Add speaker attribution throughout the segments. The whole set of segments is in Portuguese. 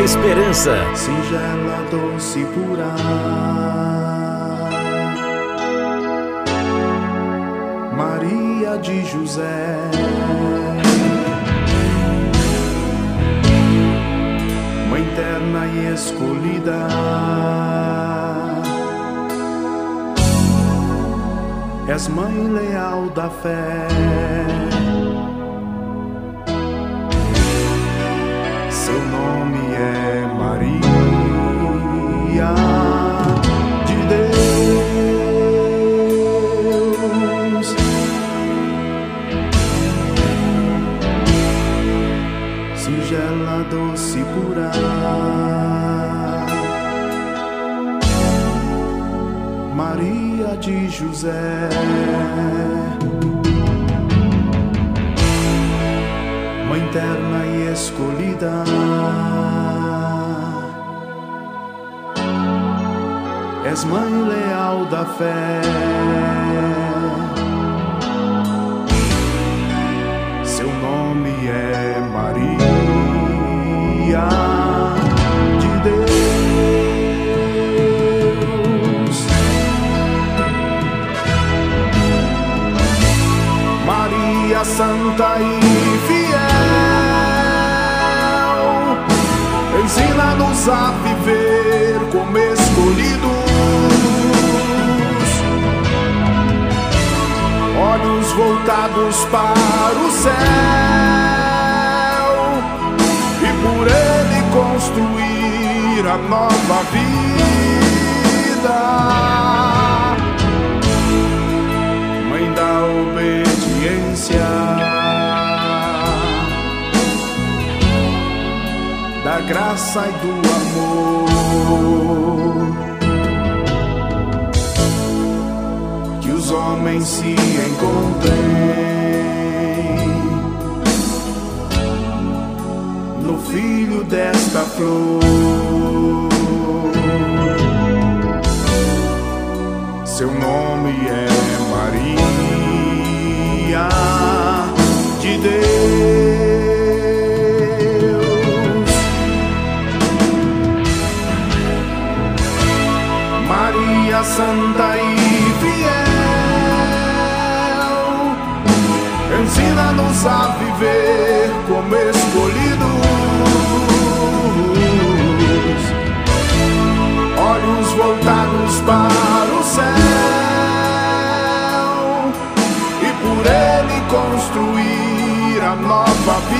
Speaker 1: Nova Esperança.
Speaker 2: Singela, doce, pura. Maria de José. Mãe terna e escolhida. És mãe leal da fé. José. Mãe terna e escolhida. És mãe leal da fé. Santa e fiel, ensina-nos a viver como escolhidos, olhos voltados para o céu. E por ele construir a nova vida. Mãe da obediência, da graça e do amor, que os homens se encontrem no filho desta flor. Seu nome é Maria de Deus. Maria Santa e fiel, ensina-nos a viver construir a nova vida.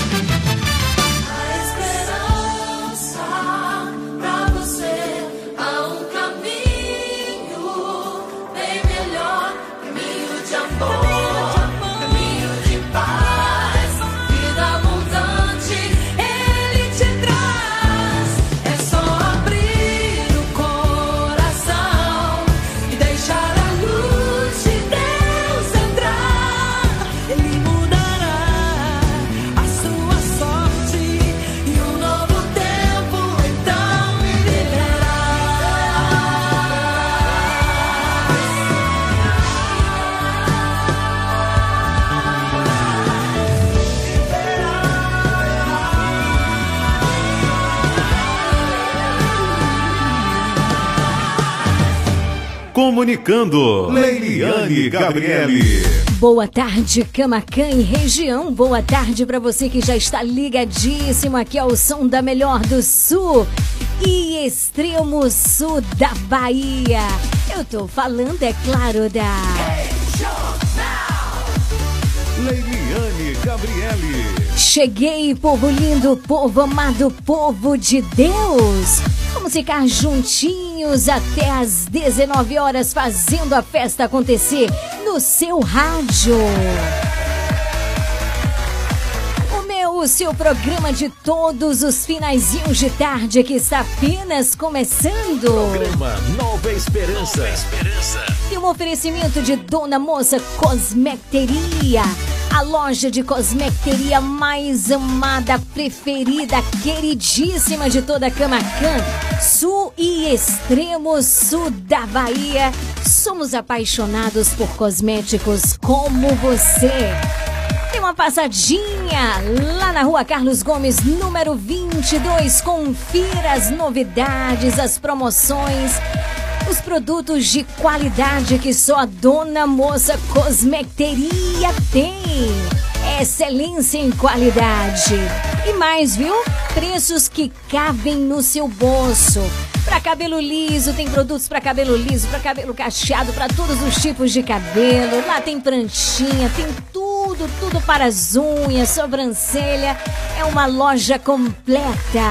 Speaker 3: Comunicando. Leiliane Gabriele.
Speaker 4: Boa tarde, Camacan e região. Boa tarde para você que já está ligadíssimo aqui ao som da melhor do sul e extremo sul da Bahia. Eu tô falando, é claro, da.
Speaker 3: Leiliane Gabriele.
Speaker 4: Cheguei, povo lindo, povo amado, povo de Deus. Vamos ficar juntinhos até às 19 horas fazendo a festa acontecer no seu rádio. O seu programa de todos os finaizinhos de tarde que está apenas começando.
Speaker 1: Programa Nova Esperança. Nova
Speaker 4: Esperança. E um oferecimento de Dona Moça Cosmecteria a loja de cosmecteria mais amada, preferida, queridíssima de toda Camacan, sul e extremo sul da Bahia. Somos apaixonados por cosméticos como você. Uma passadinha lá na rua Carlos Gomes, número 22. Confira as novidades, as promoções os produtos de qualidade que só a Dona Moça Cosmecteria tem. Excelência em qualidade. E mais, viu? Preços que cabem no seu bolso. Para cabelo liso, tem produtos para cabelo liso, para cabelo cacheado, para todos os tipos de cabelo. Lá tem pranchinha, tem tudo, tudo para as unhas, sobrancelha. É uma loja completa.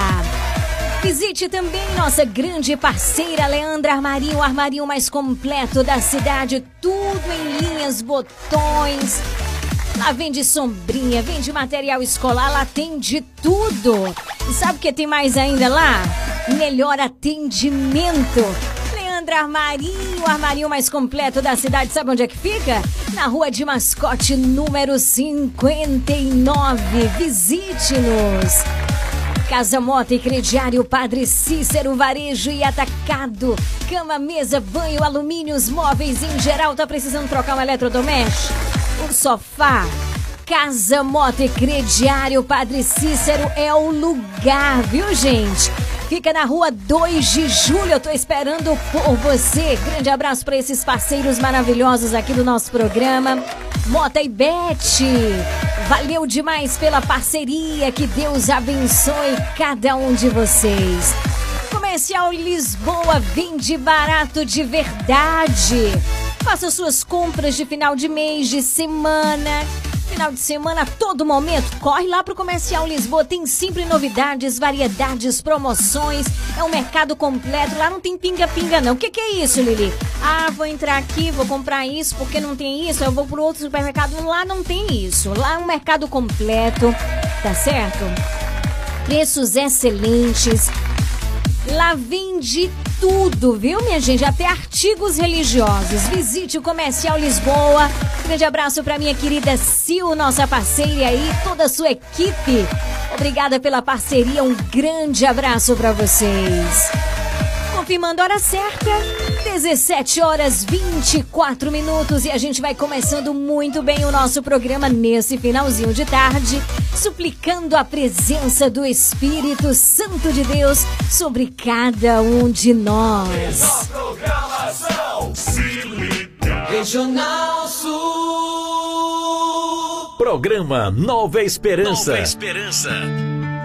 Speaker 4: Visite também nossa grande parceira Leandra Armarinho, o armarinho mais completo da cidade, tudo em linhas, botões. Lá vende sombrinha, vende material escolar, lá tem de tudo. E sabe o que tem mais ainda lá? Melhor atendimento. Leandra Armarinho, o armarinho mais completo da cidade, sabe onde é que fica? Na rua de mascote número 59. Visite-nos. Casa Mota e Crediário Padre Cícero Varejo e Atacado. Cama, mesa, banho, alumínios, móveis em geral. Tá precisando trocar um eletrodoméstico? O sofá. Casa Mota e Crediário Padre Cícero é o lugar, viu, gente? Fica na rua 2 de julho. Eu tô esperando por você. Grande abraço para esses parceiros maravilhosos aqui do nosso programa. Mota e Bete. Valeu demais pela parceria. Que Deus abençoe cada um de vocês. Comercial Lisboa vende barato de verdade. Faça suas compras de final de mês, de semana final de semana, a todo momento, corre lá pro Comercial Lisboa. Tem sempre novidades, variedades, promoções. É um mercado completo. Lá não tem pinga-pinga, não. O que, que é isso, Lili? Ah, vou entrar aqui, vou comprar isso porque não tem isso. Eu vou pro outro supermercado. Lá não tem isso. Lá é um mercado completo, tá certo? Preços excelentes. Lá vende tudo, viu, minha gente? Até artigos religiosos. Visite o Comercial Lisboa. Grande abraço para minha querida Sil, nossa parceira aí, toda a sua equipe. Obrigada pela parceria. Um grande abraço para vocês. Confirmando a hora certa, 17 horas 24 minutos e a gente vai começando muito bem o nosso programa nesse finalzinho de tarde, suplicando a presença do Espírito Santo de Deus sobre cada um de nós.
Speaker 1: Regional Sul. Programa Nova Esperança. Nova Esperança.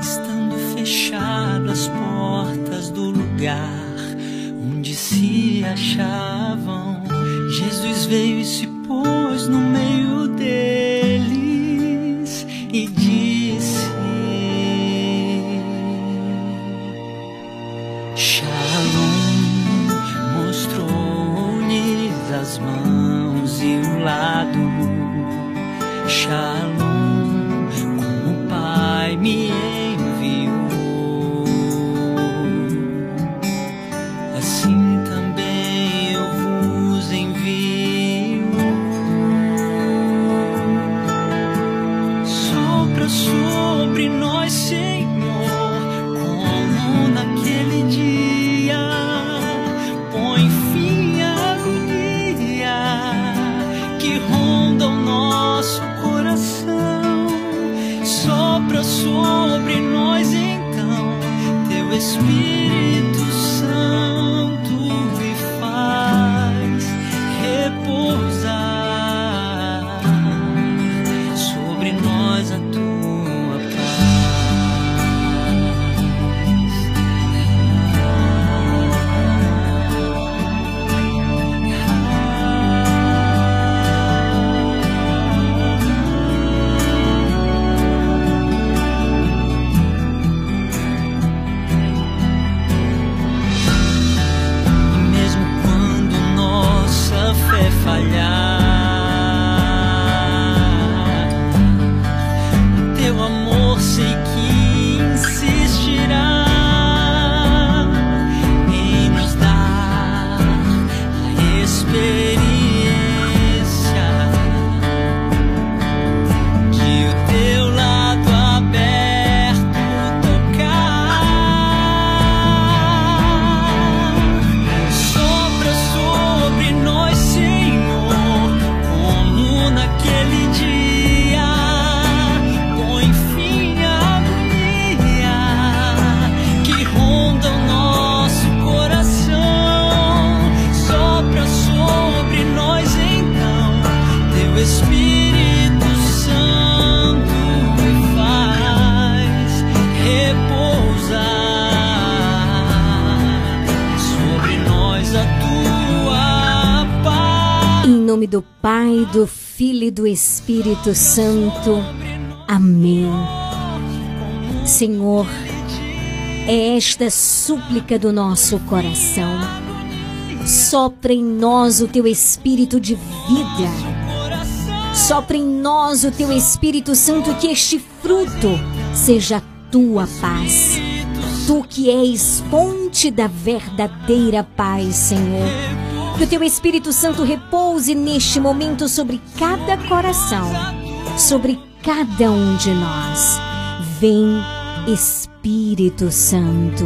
Speaker 5: Estando fechadas as portas do lugar se achavam. Jesus veio e se pôs no meio deles e disse: Shalom, mostrou-lhes as mãos e o lado. Shalom, Espírito Santo.
Speaker 4: Amém. Senhor, é esta súplica do nosso coração. Sopra em nós o teu espírito de vida. Sopra em nós o teu Espírito Santo, que este fruto seja tua paz. Tu que és fonte da verdadeira paz, Senhor. Que o teu Espírito Santo repouse neste momento sobre cada coração, sobre cada um de nós. Vem, Espírito Santo.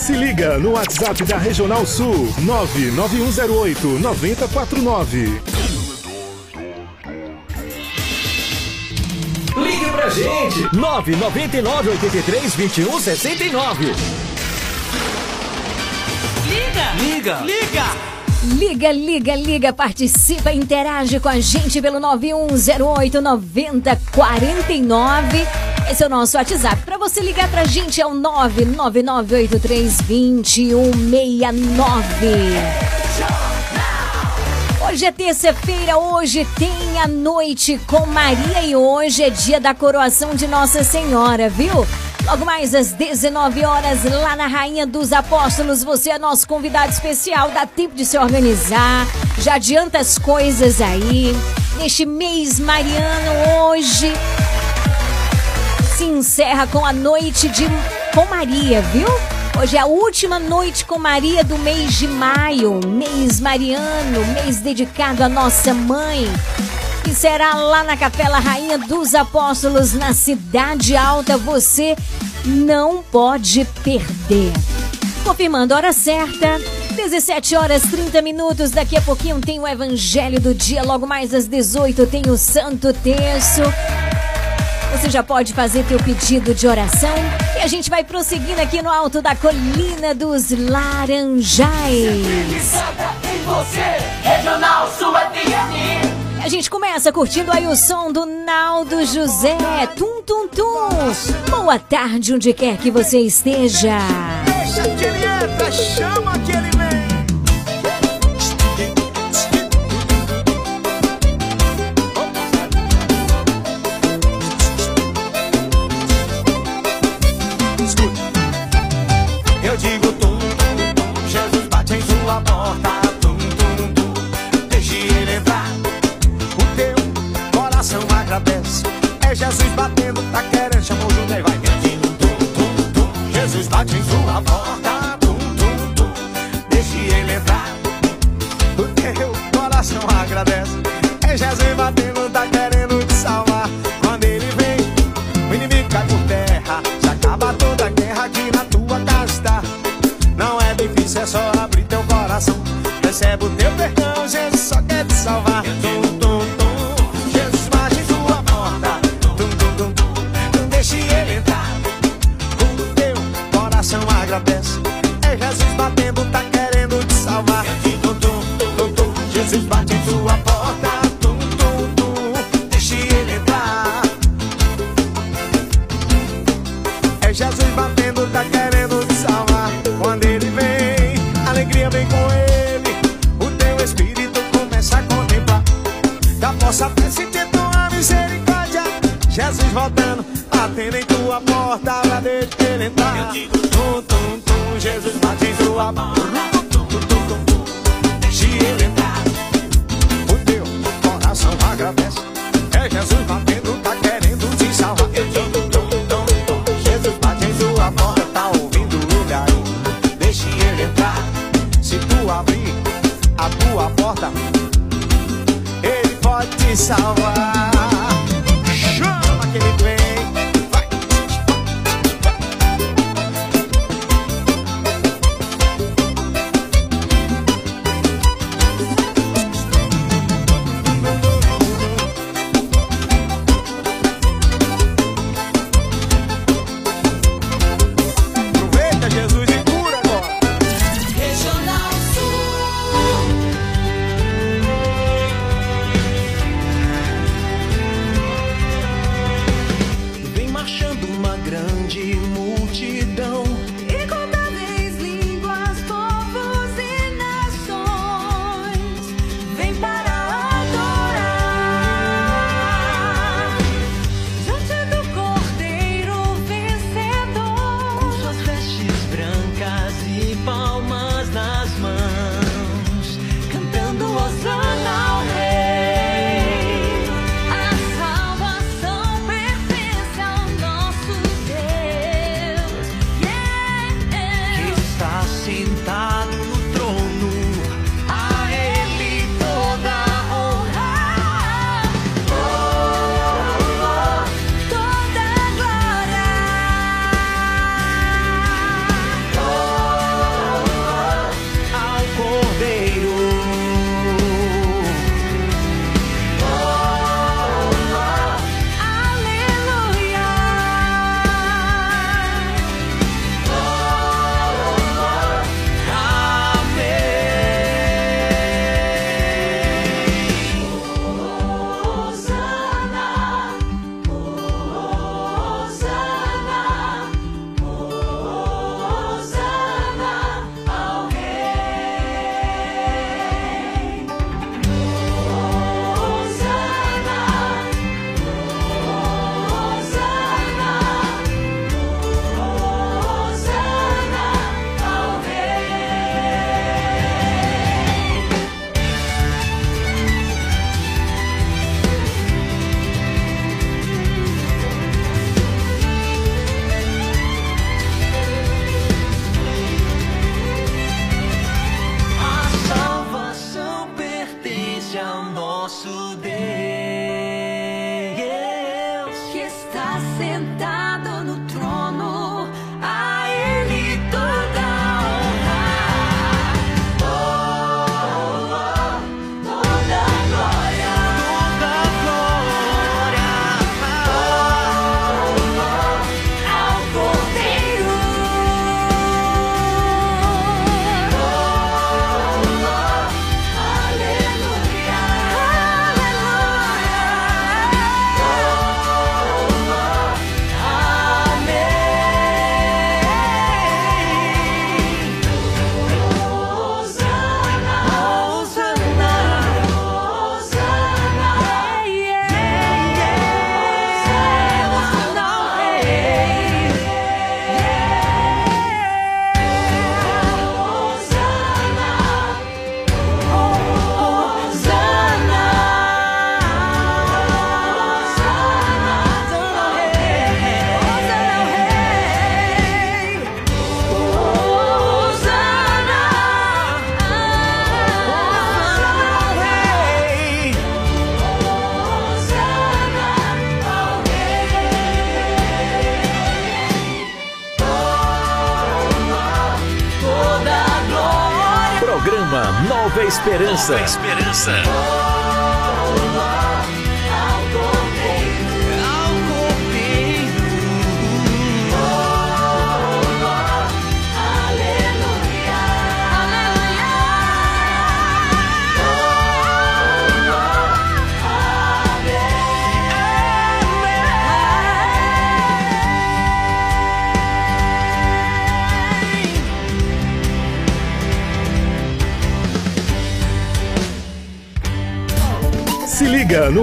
Speaker 2: Se liga no WhatsApp da Regional Sul 99108 9049.
Speaker 1: Ligue pra gente. 999 83 21 69.
Speaker 6: Liga! Liga! Liga!
Speaker 4: Liga, liga, liga, participa, interage com a gente pelo 9108 9049. Esse é o nosso WhatsApp. Para você ligar pra gente é o 99983 2169. Hoje é terça-feira, hoje tem a noite com Maria e hoje é dia da coroação de Nossa Senhora, viu? Logo mais às 19 horas, lá na Rainha dos Apóstolos, você é nosso convidado especial. Dá tempo de se organizar, já adianta as coisas aí. Neste mês mariano, hoje se encerra com a noite de com Maria, viu? Hoje é a última noite com Maria do mês de maio, mês mariano, mês dedicado à nossa mãe. E será lá na Capela Rainha dos Apóstolos, na Cidade Alta. Você não pode perder. Confirmando a hora certa, 17 horas 30 minutos. Daqui a pouquinho tem o Evangelho do Dia. Logo mais às 18 tem o Santo Terço. Você já pode fazer teu pedido de oração e a gente vai prosseguindo aqui no alto da colina dos Laranjais. A gente começa curtindo aí o som do Naldo José. Tum, tum, tum. Boa tarde, onde quer que você esteja.
Speaker 2: Deixa que ele entra, chama que ele
Speaker 7: É Jesus batendo, tá
Speaker 1: Esperança. Nova Esperança.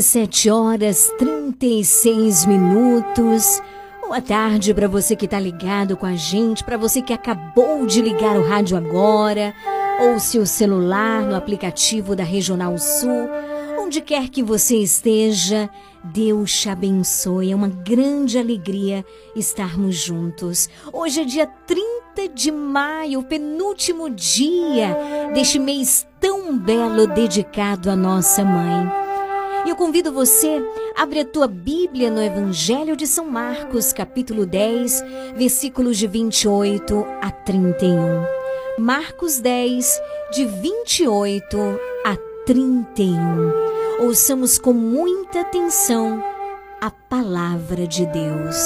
Speaker 4: Dezessete horas trinta e seis minutos. Boa tarde para você que está ligado com a gente, para você que acabou de ligar o rádio agora, ou seu celular no aplicativo da Regional Sul, onde quer que você esteja, Deus te abençoe. É uma grande alegria estarmos juntos. Hoje é dia 30 de maio, penúltimo dia deste mês tão belo dedicado à nossa mãe. E eu convido você, abre a tua Bíblia no Evangelho de São Marcos, capítulo 10, versículos de 28 a 31. Marcos 10, de 28 a 31. Ouçamos com muita atenção a palavra de Deus.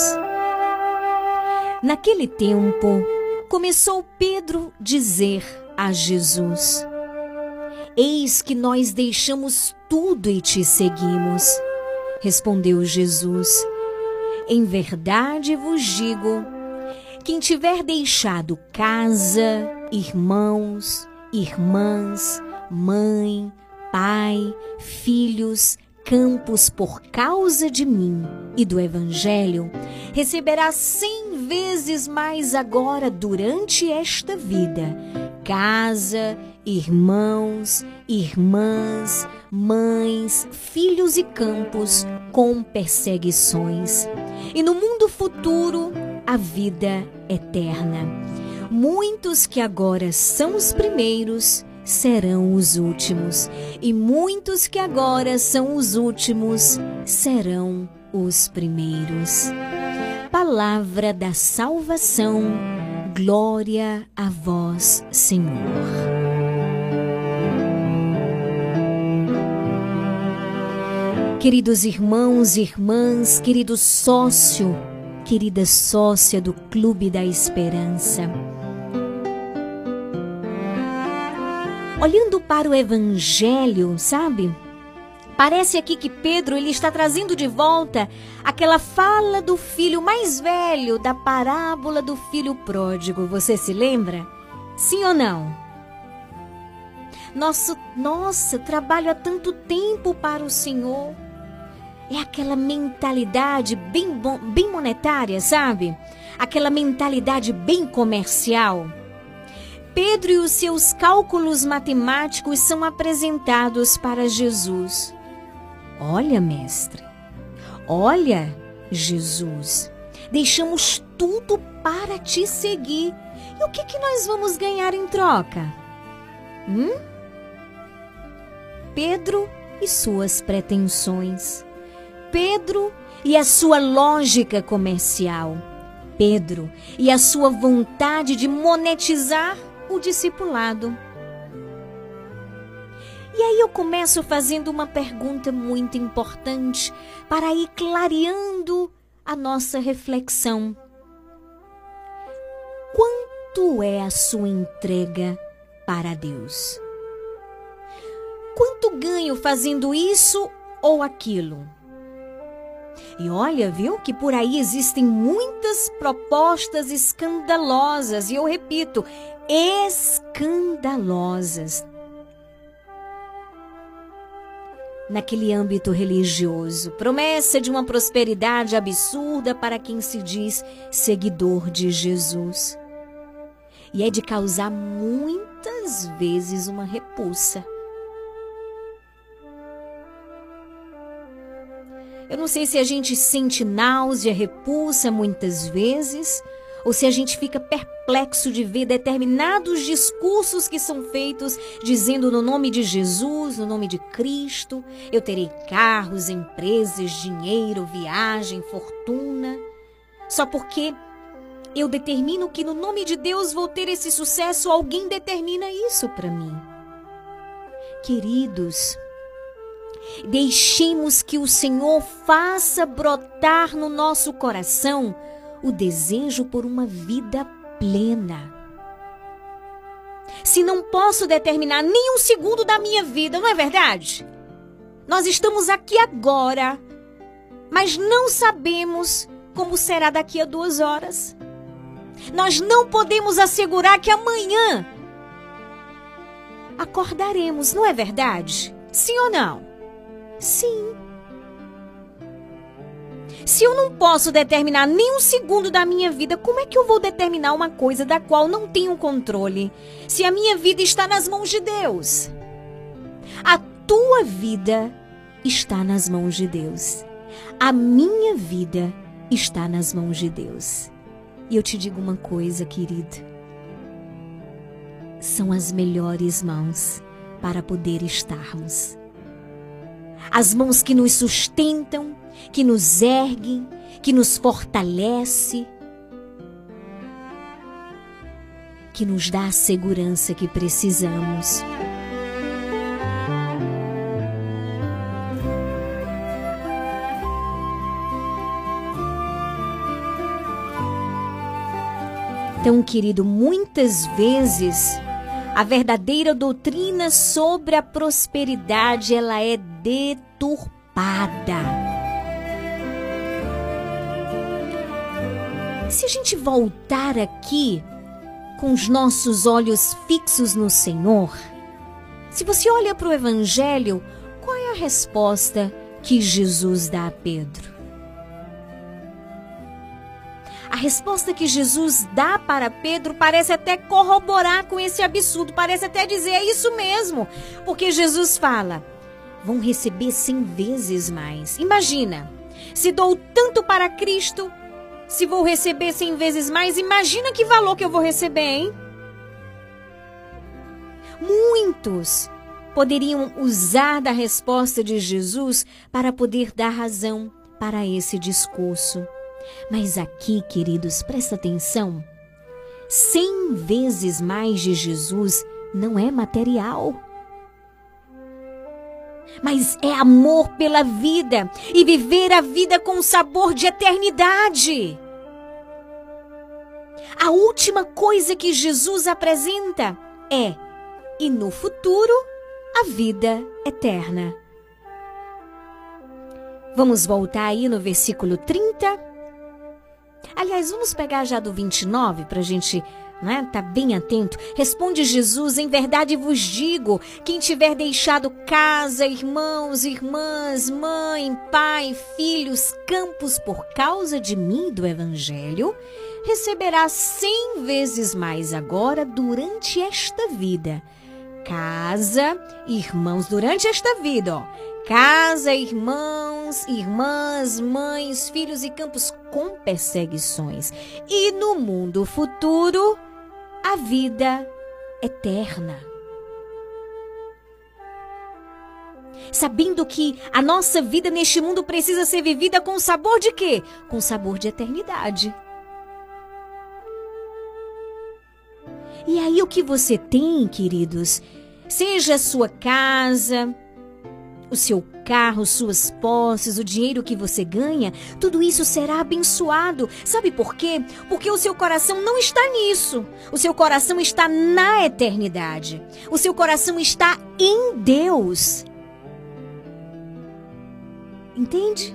Speaker 4: Naquele tempo, começou Pedro dizer a Jesus: Eis que nós deixamos tudo e te seguimos. Respondeu Jesus: Em verdade vos digo: quem tiver deixado casa, irmãos, irmãs, mãe, pai, filhos, campos por causa de mim e do Evangelho, receberá cem vezes mais agora durante esta vida casa, irmãos, irmãs, mães, filhos e campos com perseguições. E no mundo futuro, a vida eterna. Muitos que agora são os primeiros serão os últimos, e muitos que agora são os últimos serão os primeiros. Palavra da salvação, glória a vós, Senhor. Queridos irmãos e irmãs, querido sócio, querida sócia do Clube da Esperança. Olhando para o evangelho, sabe? Parece aqui que Pedro ele está trazendo de volta aquela fala do filho mais velho da parábola do filho pródigo. Você se lembra? Sim ou não? Nosso, nossa, trabalho há tanto tempo para o Senhor é aquela mentalidade bem, bem monetária, sabe? Aquela mentalidade bem comercial. Pedro e os seus cálculos matemáticos são apresentados para Jesus. Olha, mestre, olha, Jesus, deixamos tudo para te seguir. E o que, que nós vamos ganhar em troca? Hum? Pedro e suas pretensões. Pedro e a sua lógica comercial. Pedro e a sua vontade de monetizar o discipulado. E aí eu começo fazendo uma pergunta muito importante para ir clareando a nossa reflexão. Quanto é a sua entrega para Deus? Quanto ganho fazendo isso ou aquilo? E olha, viu, que por aí existem muitas propostas escandalosas, e eu repito, escandalosas. Naquele âmbito religioso, promessa de uma prosperidade absurda para quem se diz seguidor de Jesus. e é de causar muitas vezes uma repulsa. Eu não sei se a gente sente náusea, repulsa muitas vezes, ou se a gente fica perplexo de ver determinados discursos que são feitos dizendo no nome de Jesus, no nome de Cristo, eu terei carros, empresas, dinheiro, viagem, fortuna, só porque eu determino que no nome de Deus vou ter esse sucesso, alguém determina isso para mim. Queridos, Deixemos que o Senhor faça brotar no nosso coração o desejo por uma vida plena. Se não posso determinar nem um segundo da minha vida, não é verdade? Nós estamos aqui agora, mas não sabemos como será daqui a duas horas. Nós não podemos assegurar que amanhã acordaremos, não é verdade? Sim ou não? Sim. Se eu não posso determinar nem um segundo da minha vida, como é que eu vou determinar uma coisa da qual não tenho controle? Se a minha vida está nas mãos de Deus. A tua vida está nas mãos de Deus. A minha vida está nas mãos de Deus. E eu te digo uma coisa, querido. São as melhores mãos para poder estarmos as mãos que nos sustentam, que nos erguem, que nos fortalece, que nos dá a segurança que precisamos. Então, querido, muitas vezes a verdadeira doutrina sobre a prosperidade, ela é deturpada. Se a gente voltar aqui com os nossos olhos fixos no Senhor, se você olha para o Evangelho, qual é a resposta que Jesus dá a Pedro? A resposta que Jesus dá para Pedro parece até corroborar com esse absurdo, parece até dizer é isso mesmo, porque Jesus fala: vão receber cem vezes mais. Imagina, se dou tanto para Cristo, se vou receber cem vezes mais, imagina que valor que eu vou receber, hein? Muitos poderiam usar da resposta de Jesus para poder dar razão para esse discurso. Mas aqui, queridos, presta atenção. Cem vezes mais de Jesus não é material. Mas é amor pela vida e viver a vida com sabor de eternidade. A última coisa que Jesus apresenta é: e no futuro, a vida eterna. Vamos voltar aí no versículo 30 Aliás, vamos pegar já do 29 para a gente né, tá bem atento. Responde Jesus: Em verdade vos digo: quem tiver deixado casa, irmãos, irmãs, mãe, pai, filhos, campos por causa de mim do Evangelho, receberá cem vezes mais agora durante esta vida. Casa, irmãos, durante esta vida, ó casa, irmãos, irmãs, mães, filhos e campos com perseguições. E no mundo futuro, a vida eterna. Sabendo que a nossa vida neste mundo precisa ser vivida com sabor de quê? Com sabor de eternidade. E aí o que você tem, queridos, seja a sua casa, o seu carro, suas posses, o dinheiro que você ganha, tudo isso será abençoado. Sabe por quê? Porque o seu coração não está nisso. O seu coração está na eternidade. O seu coração está em Deus. Entende?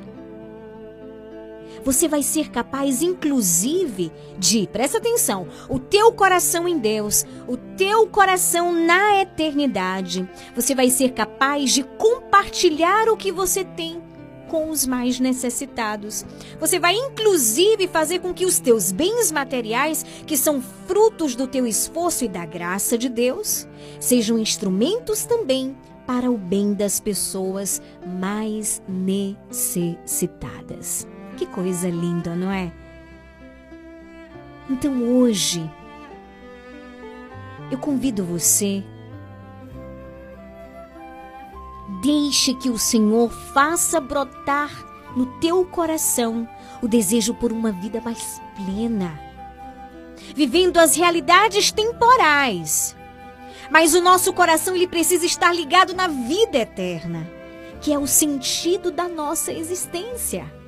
Speaker 4: Você vai ser capaz, inclusive, de, presta atenção, o teu coração em Deus, o teu coração na eternidade. Você vai ser capaz de compartilhar o que você tem com os mais necessitados. Você vai inclusive fazer com que os teus bens materiais, que são frutos do teu esforço e da graça de Deus, sejam instrumentos também para o bem das pessoas mais necessitadas. Que coisa linda, não é? Então hoje, eu convido você Deixe que o Senhor faça brotar no teu coração o desejo por uma vida mais plena, vivendo as realidades temporais. Mas o nosso coração ele precisa estar ligado na vida eterna, que é o sentido da nossa existência.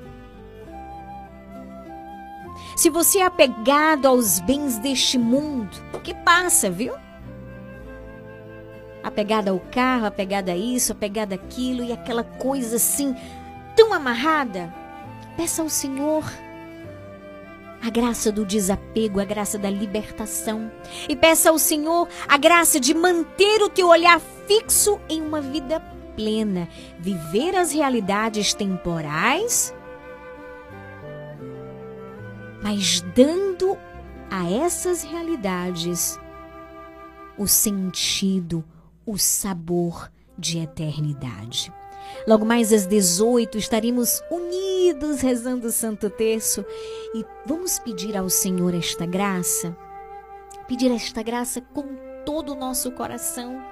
Speaker 4: Se você é apegado aos bens deste mundo, que passa, viu? apegada ao carro, apegada a isso, apegada àquilo e aquela coisa assim tão amarrada, peça ao Senhor a graça do desapego, a graça da libertação. E peça ao Senhor a graça de manter o teu olhar fixo em uma vida plena, viver as realidades temporais, mas dando a essas realidades o sentido, o sabor de eternidade. Logo mais às 18 estaremos unidos rezando o Santo Terço e vamos pedir ao Senhor esta graça, pedir esta graça com todo o nosso coração,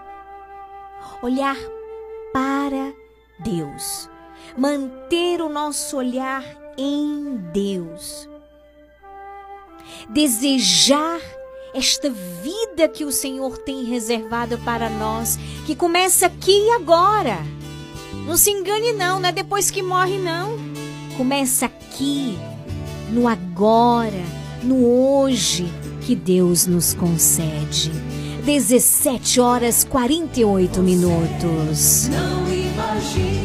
Speaker 4: olhar para Deus, manter o nosso olhar em Deus, desejar esta vida que o Senhor tem reservado para nós, que começa aqui e agora. Não se engane não, não é depois que morre não. Começa aqui, no agora, no hoje que Deus nos concede. 17 horas 48 minutos.
Speaker 5: Não imaginam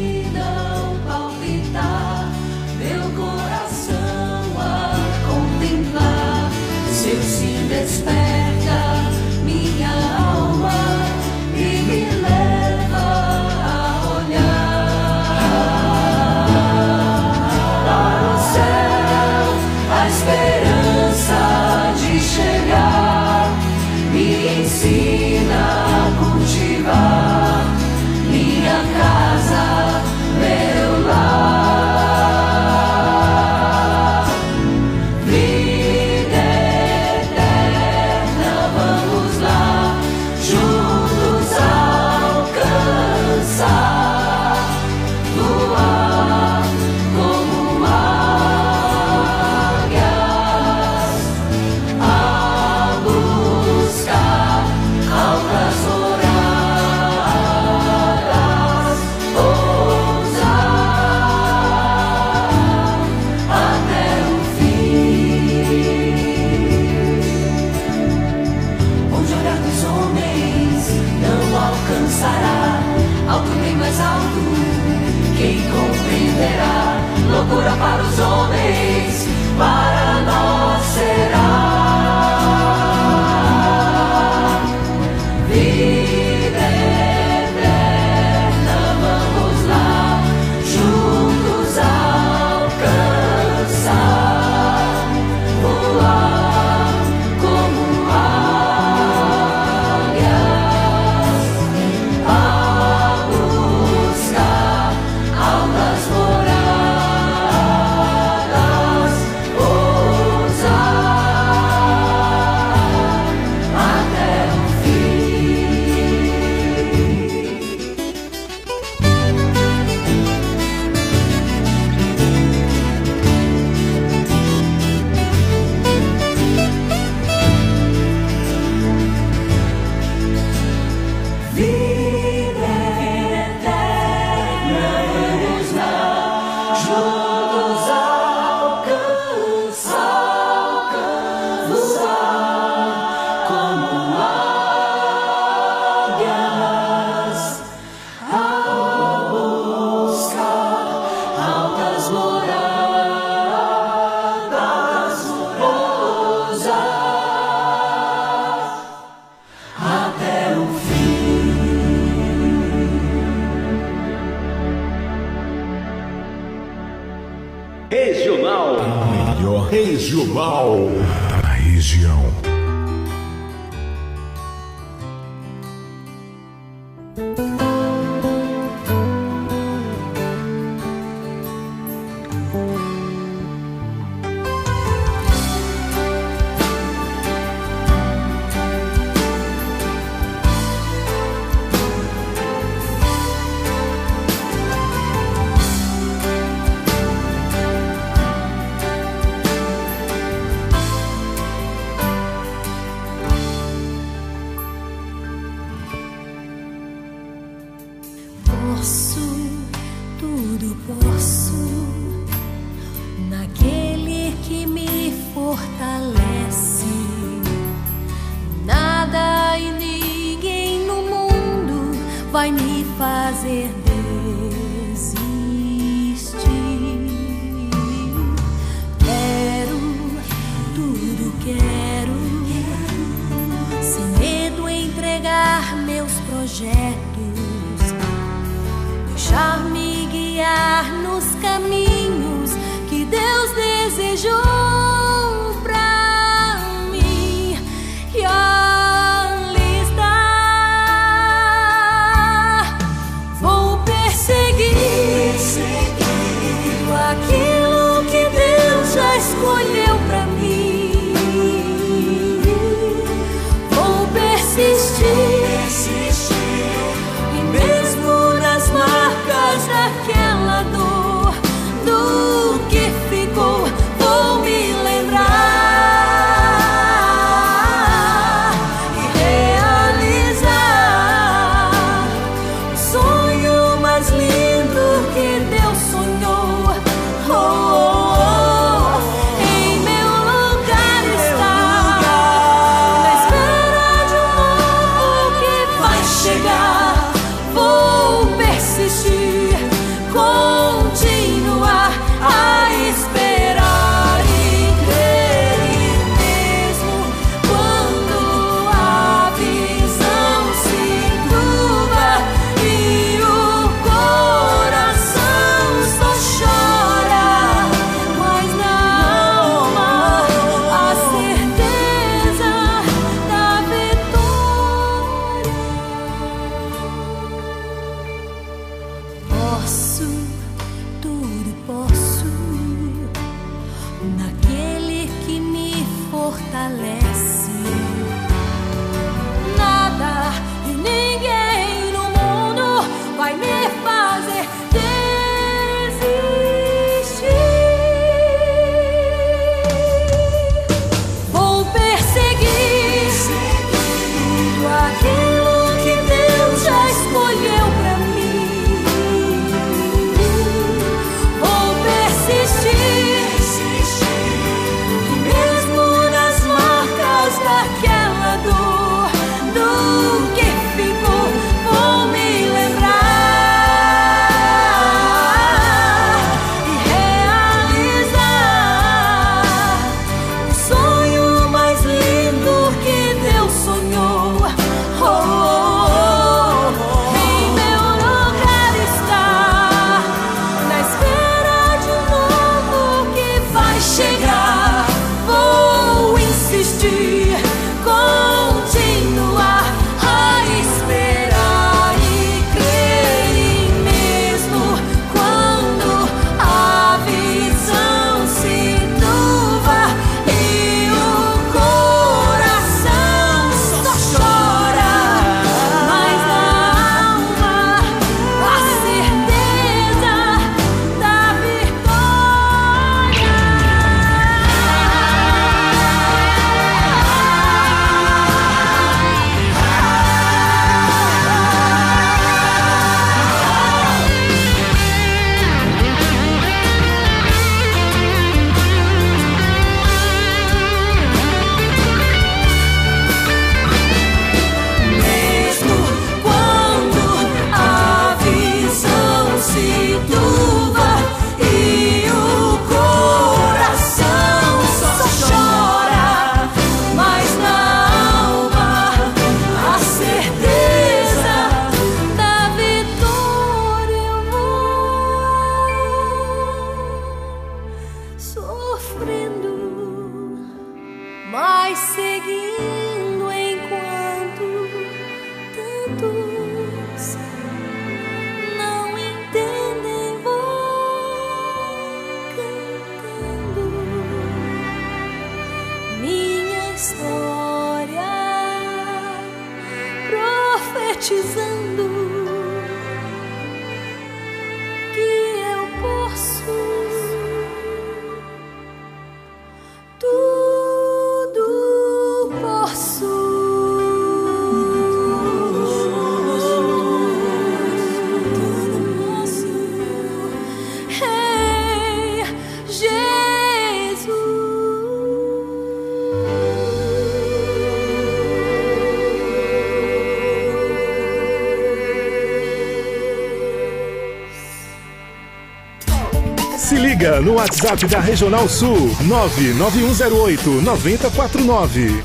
Speaker 3: liga no WhatsApp da Regional Sul 99108 9049.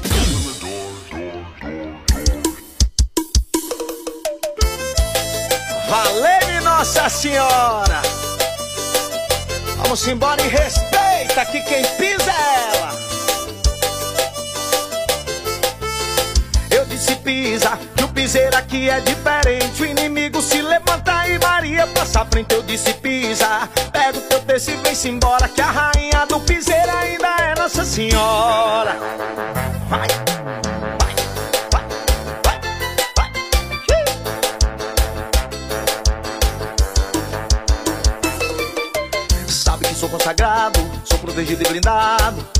Speaker 7: Valeu, Nossa Senhora! Vamos embora e respeita que quem pisa é ela. Eu disse pisa, que o piseiro aqui é diferente. O inimigo se levanta e Maria passa à frente. Eu disse pisa, pega o teu texto e vem-se embora. Que a rainha do piseiro ainda é Nossa Senhora. Vai, vai, vai, vai, vai. Sabe que sou consagrado, sou protegido e blindado.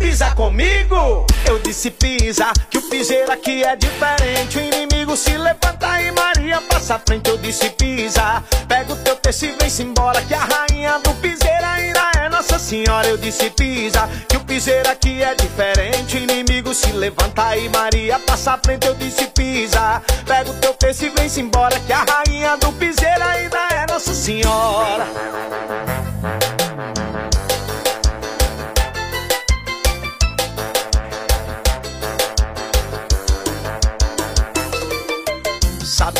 Speaker 7: Pisa comigo, eu disse pisa, que o piseiro aqui é diferente. O inimigo se levanta e Maria passa à frente. Eu disse pisa, pega o teu texto e vem-se embora. Que a rainha do piseiro ainda é Nossa Senhora. Eu disse pisa, que o piseiro aqui é diferente. O inimigo se levanta e Maria passa à frente. Eu disse pisa, pega o teu texto e vem-se embora. Que a rainha do piseiro ainda é Nossa Senhora.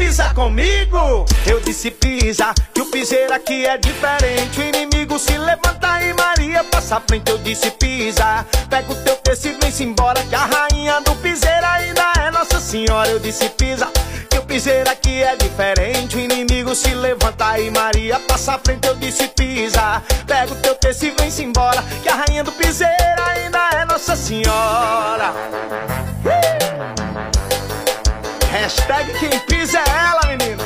Speaker 7: Pisa comigo, eu disse pisa, que o piseiro aqui é diferente. O inimigo se levanta e Maria passa à frente. Eu disse pisa, pega o teu texto e vem-se embora. Que a rainha do piseiro ainda é Nossa Senhora. Eu disse pisa, que o piseiro aqui é diferente. O inimigo se levanta e Maria passa à frente. Eu disse pisa, pega o teu texto e vem-se embora. Que a rainha do piseiro ainda é Nossa Senhora. Hashtag quem pisa é ela, menino.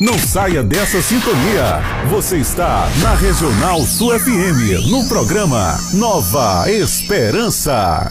Speaker 3: Não saia dessa sintonia. Você está na Regional Sul FM, no programa Nova Esperança.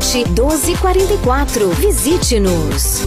Speaker 8: 1244. Visite-nos.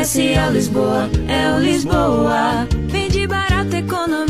Speaker 5: Comercial Lisboa, é o Lisboa. Vende barato, economia.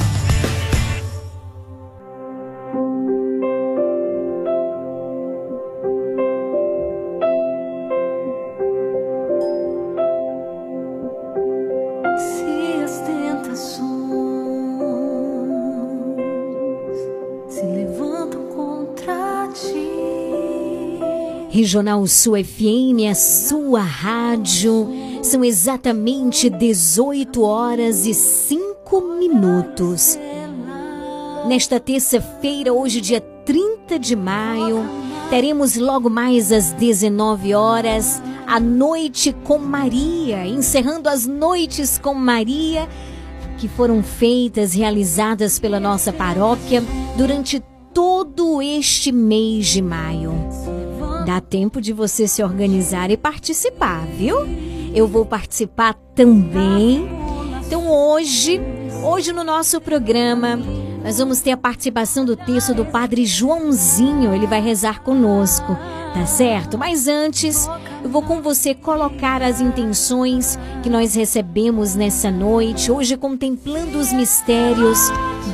Speaker 4: Regional Sul FM, a sua rádio. São exatamente 18 horas e 5 minutos. Nesta terça-feira, hoje, dia 30 de maio, teremos logo mais às 19 horas a Noite com Maria, encerrando as noites com Maria que foram feitas, realizadas pela nossa paróquia durante todo este mês de maio. Dá tempo de você se organizar e participar, viu? Eu vou participar também. Então hoje, hoje no nosso programa, nós vamos ter a participação do texto do Padre Joãozinho. Ele vai rezar conosco, tá certo? Mas antes, eu vou com você colocar as intenções que nós recebemos nessa noite, hoje contemplando os mistérios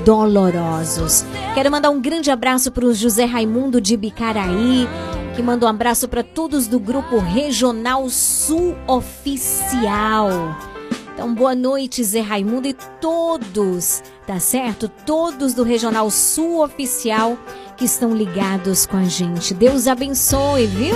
Speaker 4: dolorosos. Quero mandar um grande abraço para o José Raimundo de Bicaraí, que manda um abraço para todos do grupo Regional Sul Oficial. Então, boa noite, Zé Raimundo e todos, tá certo? Todos do Regional Sul Oficial que estão ligados com a gente. Deus abençoe, viu?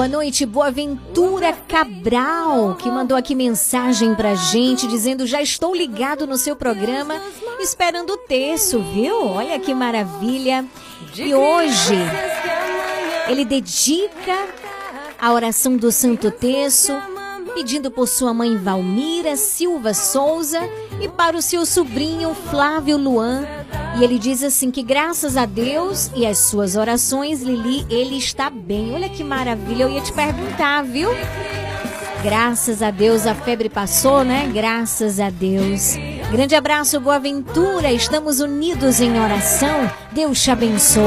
Speaker 4: Boa noite, Boaventura Cabral, que mandou aqui mensagem pra gente dizendo: já estou ligado no seu programa, esperando o terço, viu? Olha que maravilha. E hoje ele dedica a oração do Santo Terço, pedindo por sua mãe Valmira Silva Souza e para o seu sobrinho Flávio Luan. E ele diz assim que graças a Deus e as suas orações, Lili, ele está bem. Olha que maravilha, eu ia te perguntar, viu? Graças a Deus a febre passou, né? Graças a Deus. Grande abraço, boa aventura. Estamos unidos em oração. Deus te abençoe.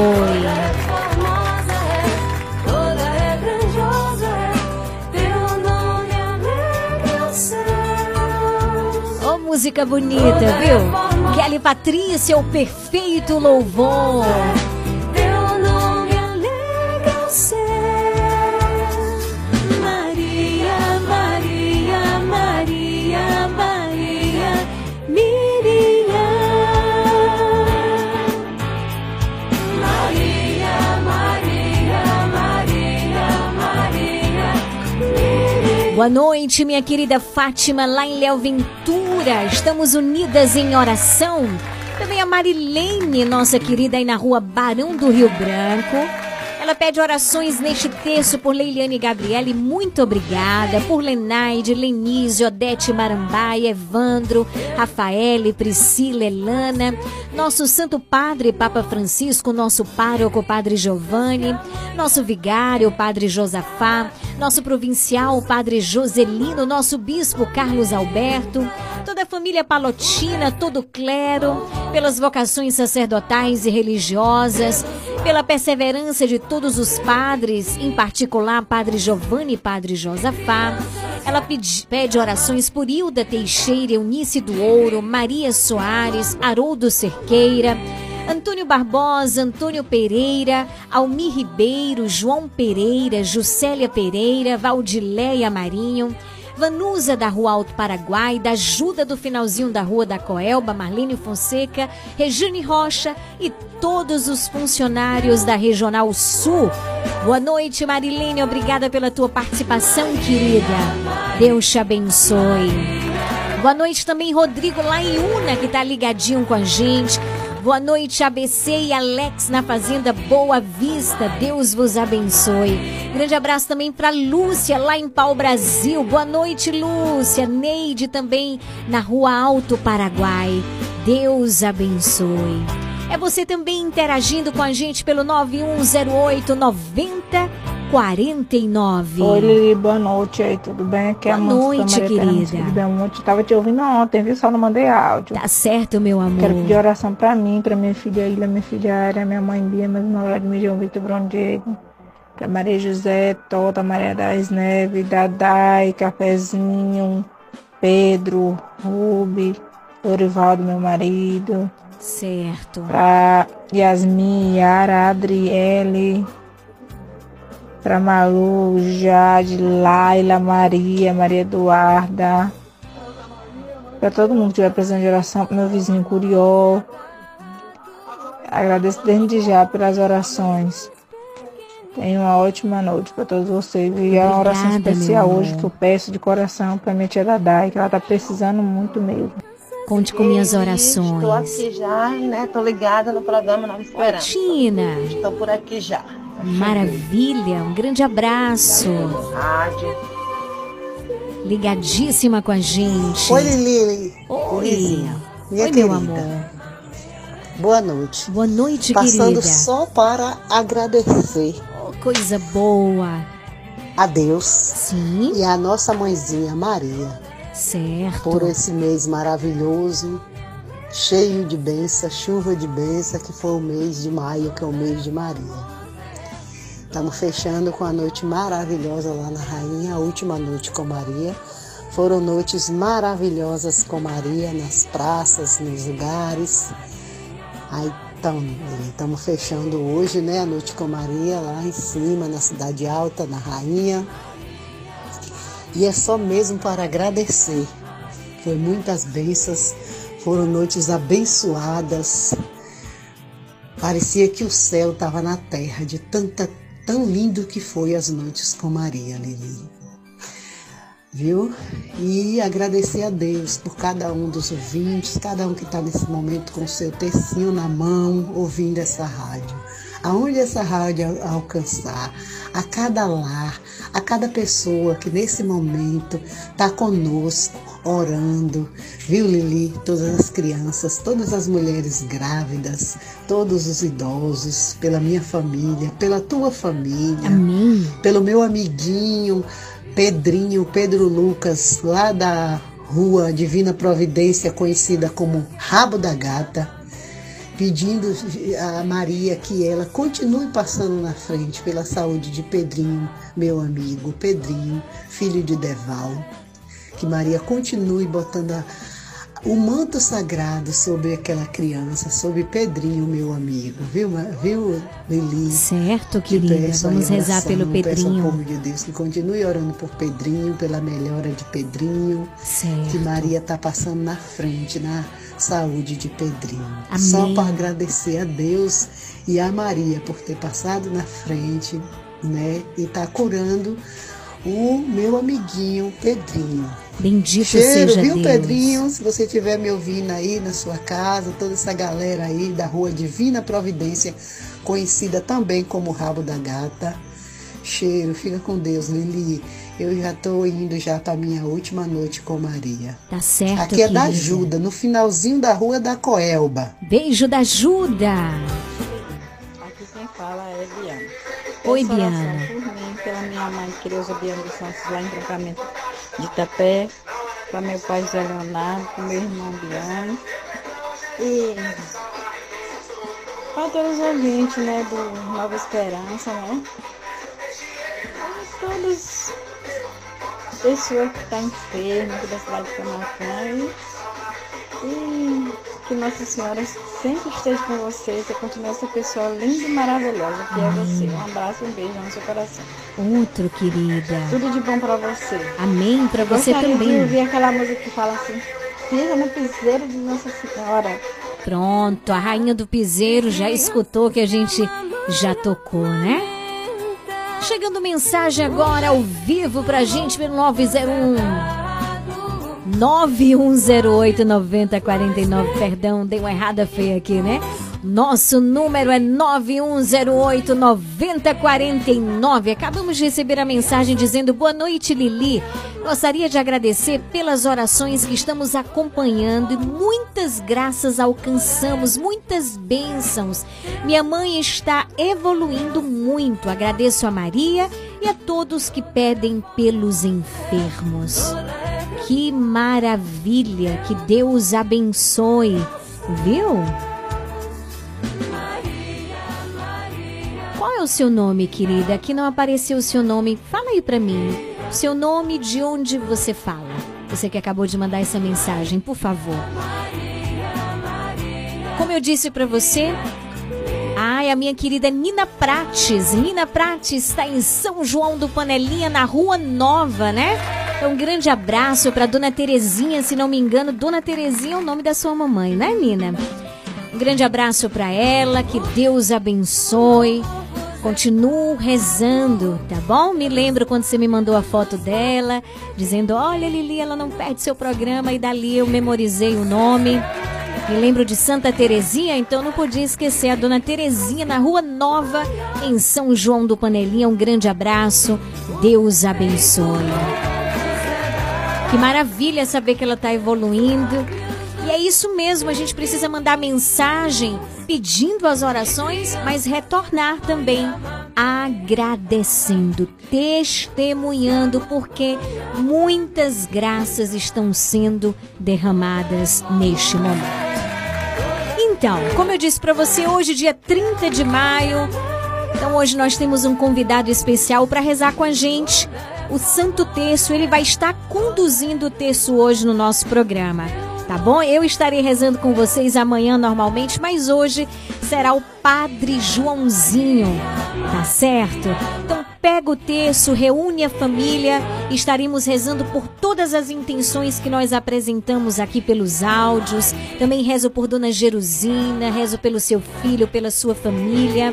Speaker 4: Música bonita, viu? Kelly Patrícia, o perfeito louvor. Boa noite, minha querida Fátima, lá em Léo Ventura. Estamos unidas em oração. Também a Marilene, nossa querida, aí na rua Barão do Rio Branco. Ela pede orações neste texto por Leiliane Gabriele. Muito obrigada. Por Lenaide, Lenise, Odete Marambaia, Evandro, Rafaele, Priscila, Elana. Nosso Santo Padre, Papa Francisco. Nosso pároco, Padre Giovanni. Nosso vigário, Padre Josafá. Nosso provincial, Padre Joselino. Nosso bispo, Carlos Alberto. Toda a família palotina, todo clero. Pelas vocações sacerdotais e religiosas. Pela perseverança de todos os padres, em particular Padre Giovanni e Padre Josafá. Ela pede, pede orações por Hilda Teixeira, Eunice do Ouro, Maria Soares, Haroldo Cerqueira, Antônio Barbosa, Antônio Pereira, Almir Ribeiro, João Pereira, Juscelia Pereira, Valdileia Marinho, Vanusa da Rua Alto Paraguai, da Ajuda do finalzinho da Rua da Coelba, Marlene Fonseca, Regine Rocha e todos os funcionários da Regional Sul. Boa noite, Marilene. Obrigada pela tua participação, querida. Deus te abençoe. Boa noite também, Rodrigo lá em Una, que tá ligadinho com a gente. Boa noite, ABC e Alex na Fazenda Boa Vista. Deus vos abençoe. Grande abraço também para Lúcia lá em Pau Brasil. Boa noite, Lúcia. Neide também na Rua Alto Paraguai. Deus abençoe. É você também interagindo com a gente pelo 9108 90 49.
Speaker 9: Oi, Lili, boa noite aí, tudo bem? Aqui
Speaker 4: boa é a noite, querida.
Speaker 9: Tudo bem, muito. Tava te ouvindo ontem, viu? Só não mandei áudio.
Speaker 4: Tá certo, meu amor.
Speaker 9: Quero pedir oração pra mim, pra minha filha Ilha, minha filha Área, minha mãe Bia, meu Vladimir João Vitor Bruno Diego. Pra Maria José, Tota, Maria das Neves, Dadai, Cafezinho, Pedro, Rubi, Dorivaldo, meu marido.
Speaker 4: Certo.
Speaker 9: Pra Yasmin, Yara, Adriele para Malu, Jade, Laila, Maria, Maria Eduarda, para todo mundo que tiver presente de oração, para meu vizinho Curió. Agradeço desde já pelas orações. Tenha uma ótima noite para todos vocês. E é uma oração especial hoje que eu peço de coração para minha tia Dadai, que ela está precisando muito mesmo.
Speaker 4: Conte com minhas orações.
Speaker 10: Estou aqui já, né? Estou ligada no programa Nova Esperança.
Speaker 4: Tina.
Speaker 10: Estou por aqui já.
Speaker 4: Maravilha, um grande abraço. Ligadíssima com a gente.
Speaker 11: Oi, Lili.
Speaker 4: Oi.
Speaker 11: Minha
Speaker 4: Oi,
Speaker 11: querida.
Speaker 4: meu amor.
Speaker 11: Boa noite.
Speaker 4: Boa noite,
Speaker 11: Passando
Speaker 4: querida.
Speaker 11: só para agradecer.
Speaker 4: Oh, coisa boa.
Speaker 11: A Deus.
Speaker 4: Sim.
Speaker 11: E a nossa mãezinha Maria.
Speaker 4: Certo.
Speaker 11: Por esse mês maravilhoso, cheio de bênção, chuva de bênção, que foi o mês de maio, que é o mês de Maria. Estamos fechando com a noite maravilhosa lá na Rainha, a última noite com Maria. Foram noites maravilhosas com Maria nas praças, nos lugares. Aí estamos fechando hoje, né, a noite com Maria lá em cima, na Cidade Alta, na Rainha. E é só mesmo para agradecer. Foi muitas bênçãos, foram noites abençoadas. Parecia que o céu estava na terra de tanta tão lindo que foi as noites com Maria Lili. Viu? E agradecer a Deus por cada um dos ouvintes, cada um que está nesse momento com o seu tecinho na mão, ouvindo essa rádio. Aonde essa rádio alcançar, a cada lar, a cada pessoa que nesse momento está conosco, orando, viu Lili? Todas as crianças, todas as mulheres grávidas, todos os idosos, pela minha família, pela tua família,
Speaker 4: Amém.
Speaker 11: pelo meu amiguinho Pedrinho, Pedro Lucas, lá da rua Divina Providência, conhecida como Rabo da Gata, pedindo a Maria que ela continue passando na frente pela saúde de Pedrinho, meu amigo Pedrinho, filho de Deval. Que Maria continue botando a, o manto sagrado sobre aquela criança, sobre Pedrinho, meu amigo, viu, viu Lili?
Speaker 4: Certo, querida. Vamos rezar pelo Pedrinho.
Speaker 11: Peço ao povo de Deus que continue orando por Pedrinho, pela melhora de Pedrinho.
Speaker 4: Certo.
Speaker 11: Que Maria está passando na frente, na saúde de Pedrinho.
Speaker 4: Amém.
Speaker 11: Só para agradecer a Deus e a Maria por ter passado na frente, né? E tá curando o meu amiguinho Pedrinho.
Speaker 4: Bendito
Speaker 11: Cheiro,
Speaker 4: seja
Speaker 11: viu,
Speaker 4: Deus.
Speaker 11: Pedrinho? Se você estiver me ouvindo aí na sua casa, toda essa galera aí da rua Divina Providência, conhecida também como Rabo da Gata. Cheiro, fica com Deus, Lili. Eu já tô indo já pra minha última noite com Maria.
Speaker 4: Tá certo,
Speaker 11: Aqui é da
Speaker 4: querida.
Speaker 11: Ajuda, no finalzinho da rua da Coelba.
Speaker 4: Beijo da Ajuda.
Speaker 12: Aqui quem fala é Biana.
Speaker 4: Oi, Biana.
Speaker 12: Por mim, pela minha mãe, Creuza Biana dos Santos, lá em tratamento de Itapé, para meu pai Zé Leonardo, para meu irmão Biana. E para todos os ouvintes, né, do Nova Esperança, né? E todas as pessoas que estão enfermas aqui da cidade de Camacan. E, e que Nossa Senhora sempre esteja com vocês e continue essa pessoa linda e maravilhosa que é você. Um abraço e um beijo no seu coração.
Speaker 4: Outro, querida.
Speaker 12: Tudo de bom pra você.
Speaker 4: Amém pra você
Speaker 12: Gostaria
Speaker 4: também.
Speaker 12: ouvir aquela música que fala assim, pisa no piseiro de Nossa Senhora.
Speaker 4: Pronto, a rainha do piseiro já escutou que a gente já tocou, né? Chegando mensagem agora ao vivo pra gente pelo 901 9108 9049. Perdão, dei uma errada feia aqui, né? Nosso número é 9108 9049. Acabamos de receber a mensagem dizendo boa noite, Lili. Gostaria de agradecer pelas orações que estamos acompanhando e muitas graças alcançamos, muitas bênçãos. Minha mãe está evoluindo muito. Agradeço a Maria e a todos que pedem pelos enfermos. Que maravilha! Que Deus abençoe, viu? Qual é o seu nome, querida? Aqui não apareceu o seu nome. Fala aí pra mim. Seu nome, de onde você fala? Você que acabou de mandar essa mensagem, por favor. Como eu disse pra você, ai, a minha querida Nina Prates. Nina Prates está em São João do Panelinha, na Rua Nova, né? Então, um grande abraço pra Dona Terezinha, se não me engano, Dona Terezinha é o nome da sua mamãe, né, Nina? Um grande abraço pra ela, que Deus abençoe. Continuo rezando, tá bom? Me lembro quando você me mandou a foto dela, dizendo: Olha, Lili, ela não perde seu programa, e dali eu memorizei o nome. Me lembro de Santa Terezinha, então não podia esquecer a Dona Terezinha na Rua Nova, em São João do Panelinha. Um grande abraço, Deus abençoe. Que maravilha saber que ela está evoluindo. E é isso mesmo, a gente precisa mandar mensagem pedindo as orações, mas retornar também agradecendo, testemunhando, porque muitas graças estão sendo derramadas neste momento. Então, como eu disse para você, hoje, dia 30 de maio, então hoje nós temos um convidado especial para rezar com a gente. O Santo Terço, ele vai estar conduzindo o terço hoje no nosso programa. Tá bom? Eu estarei rezando com vocês amanhã normalmente, mas hoje será o Padre Joãozinho, tá certo? Então pega o terço, reúne a família, estaremos rezando por todas as intenções que nós apresentamos aqui pelos áudios. Também rezo por Dona Jerusina, rezo pelo seu filho, pela sua família,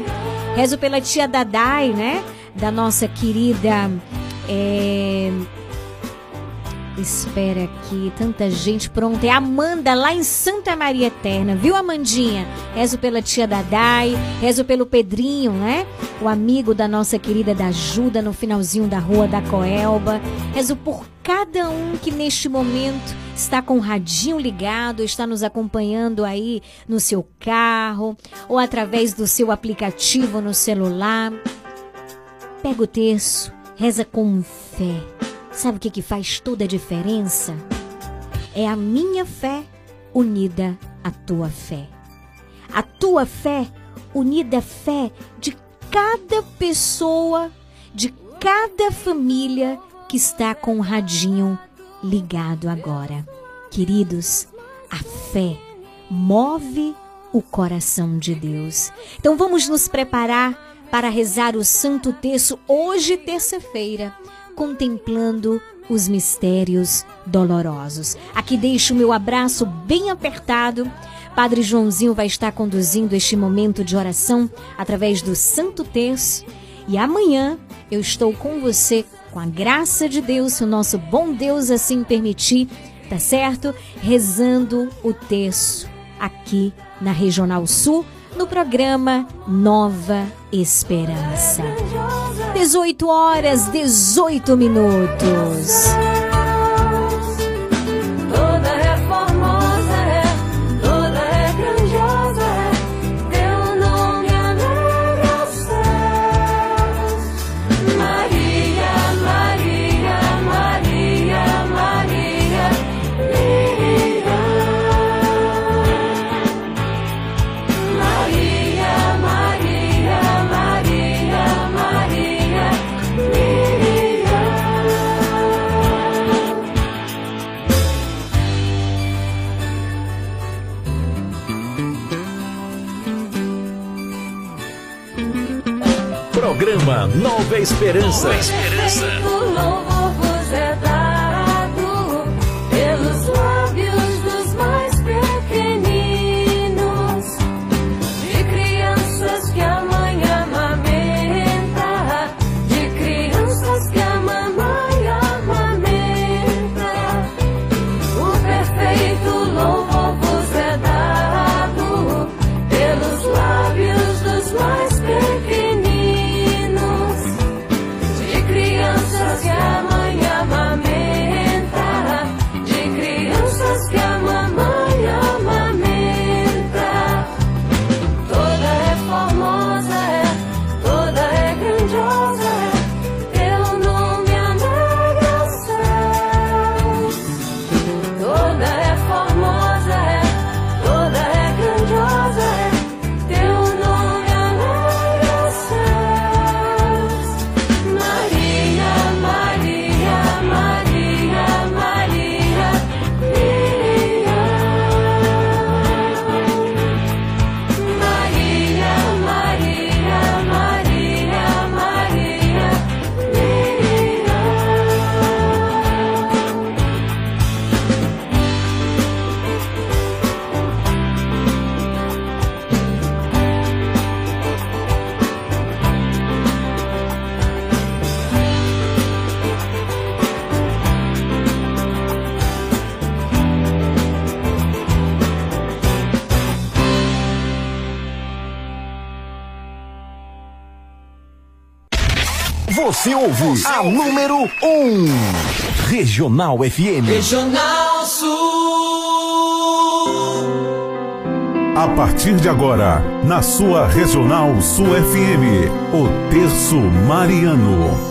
Speaker 4: rezo pela tia Dadai, né? Da nossa querida. É... Espera aqui, tanta gente pronta. É Amanda lá em Santa Maria Eterna, viu, Amandinha? Rezo pela tia Dadai, rezo pelo Pedrinho, né? O amigo da nossa querida da Ajuda no finalzinho da rua da Coelba. Rezo por cada um que neste momento está com o radinho ligado, está nos acompanhando aí no seu carro ou através do seu aplicativo no celular. Pega o terço, reza com fé. Sabe o que, que faz toda a diferença? É a minha fé unida à tua fé. A tua fé unida à fé de cada pessoa, de cada família que está com o radinho ligado agora. Queridos, a fé move o coração de Deus. Então vamos nos preparar para rezar o Santo Terço hoje, terça-feira contemplando os mistérios dolorosos. Aqui deixo o meu abraço bem apertado. Padre Joãozinho vai estar conduzindo este momento de oração através do Santo Terço. E amanhã eu estou com você, com a graça de Deus, se o nosso bom Deus assim permitir, tá certo? Rezando o terço aqui na Regional Sul no programa Nova Esperança. 18 horas, 18 minutos.
Speaker 5: Thanks. Novo, a
Speaker 1: número 1. Um. Regional FM.
Speaker 5: Regional Sul.
Speaker 3: A partir de agora, na sua Regional Sul FM, o Terço Mariano.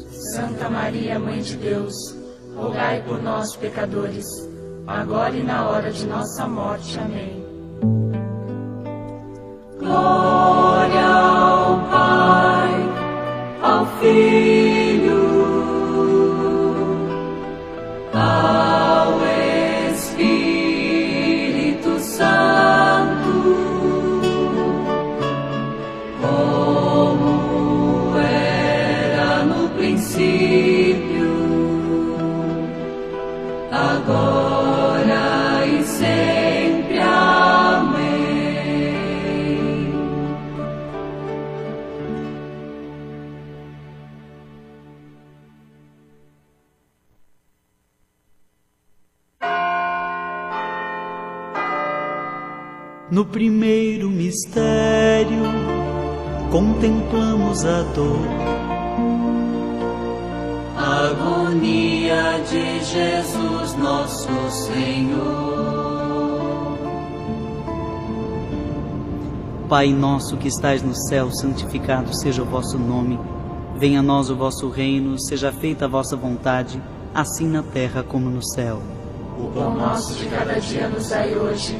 Speaker 13: Santa Maria, Mãe de Deus, rogai por nós, pecadores, agora e na hora de nossa morte. Amém.
Speaker 5: Glória ao Pai, ao Filho, ao No
Speaker 6: primeiro mistério, contemplamos a dor.
Speaker 5: A agonia de Jesus nosso Senhor.
Speaker 6: Pai nosso que estais no céu, santificado seja o vosso nome. Venha a nós o vosso reino, seja feita a vossa vontade, assim na terra como no céu.
Speaker 13: O pão nosso de cada dia nos dai hoje.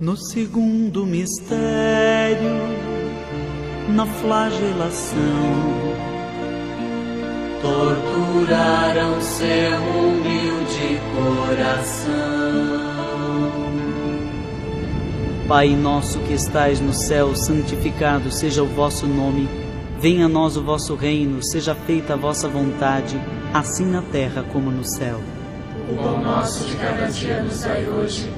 Speaker 6: No segundo mistério, na flagelação,
Speaker 13: torturaram seu humilde coração.
Speaker 6: Pai nosso que estais no céu, santificado seja o vosso nome. Venha a nós o vosso reino, seja feita a vossa vontade, assim na terra como no céu.
Speaker 13: O pão nosso de cada dia nos dai hoje.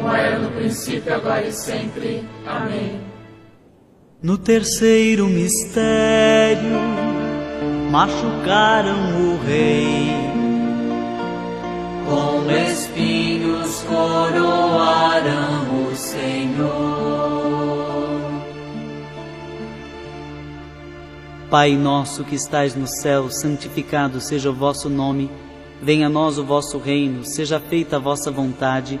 Speaker 13: como era no princípio, agora e sempre. Amém.
Speaker 6: No terceiro mistério, machucaram o rei.
Speaker 13: Com espinhos coroaram o Senhor.
Speaker 6: Pai nosso que estais no céu, santificado seja o vosso nome. Venha a nós o vosso reino, seja feita a vossa vontade,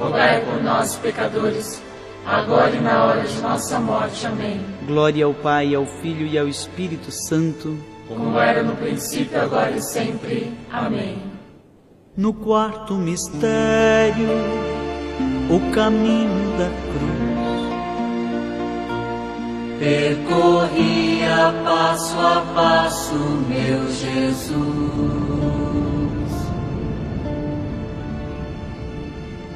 Speaker 13: rogai por nós, pecadores, agora e na hora de nossa morte. Amém.
Speaker 6: Glória ao Pai, ao Filho e ao Espírito Santo,
Speaker 13: como era no princípio, agora e sempre. Amém.
Speaker 6: No quarto mistério, o caminho da cruz.
Speaker 13: Percorria passo a passo, meu Jesus.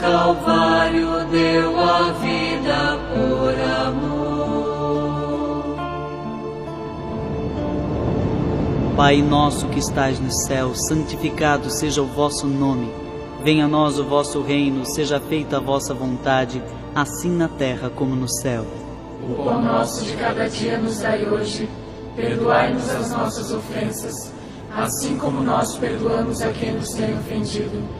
Speaker 5: Calvário deu a vida por amor.
Speaker 6: Pai nosso que estais no céu, santificado seja o vosso nome. Venha a nós o vosso reino, seja feita a vossa vontade, assim na terra como no céu.
Speaker 13: O pão nosso de cada dia nos dai hoje. Perdoai-nos as nossas ofensas, assim como nós perdoamos a quem nos tem ofendido.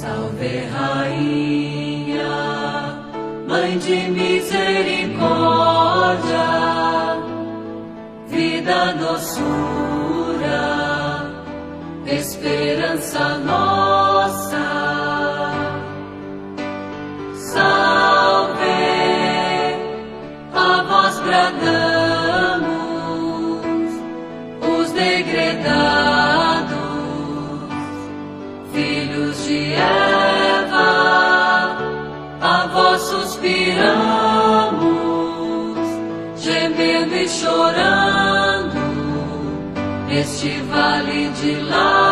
Speaker 14: Salve Rainha, Mãe de misericórdia, vida, doçura, esperança vale de lágrimas.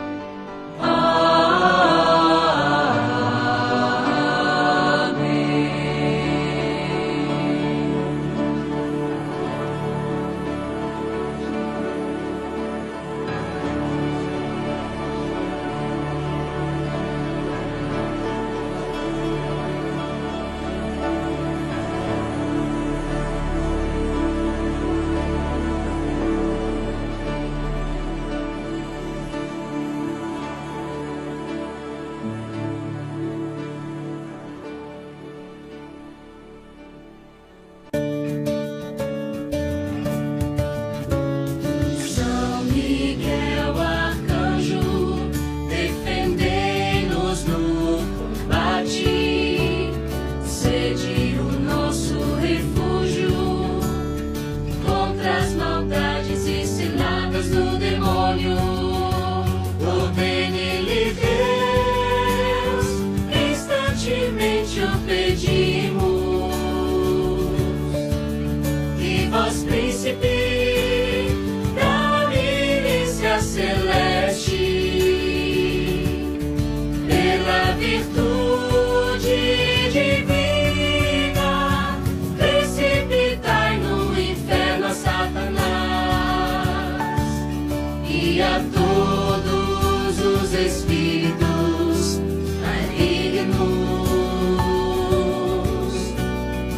Speaker 13: E a todos os espíritos malignos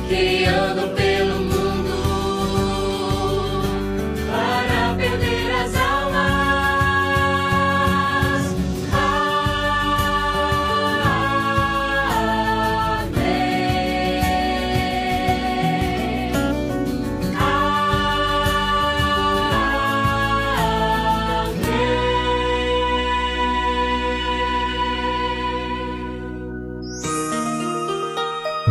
Speaker 13: que andam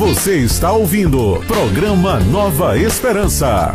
Speaker 3: Você está ouvindo programa Nova Esperança.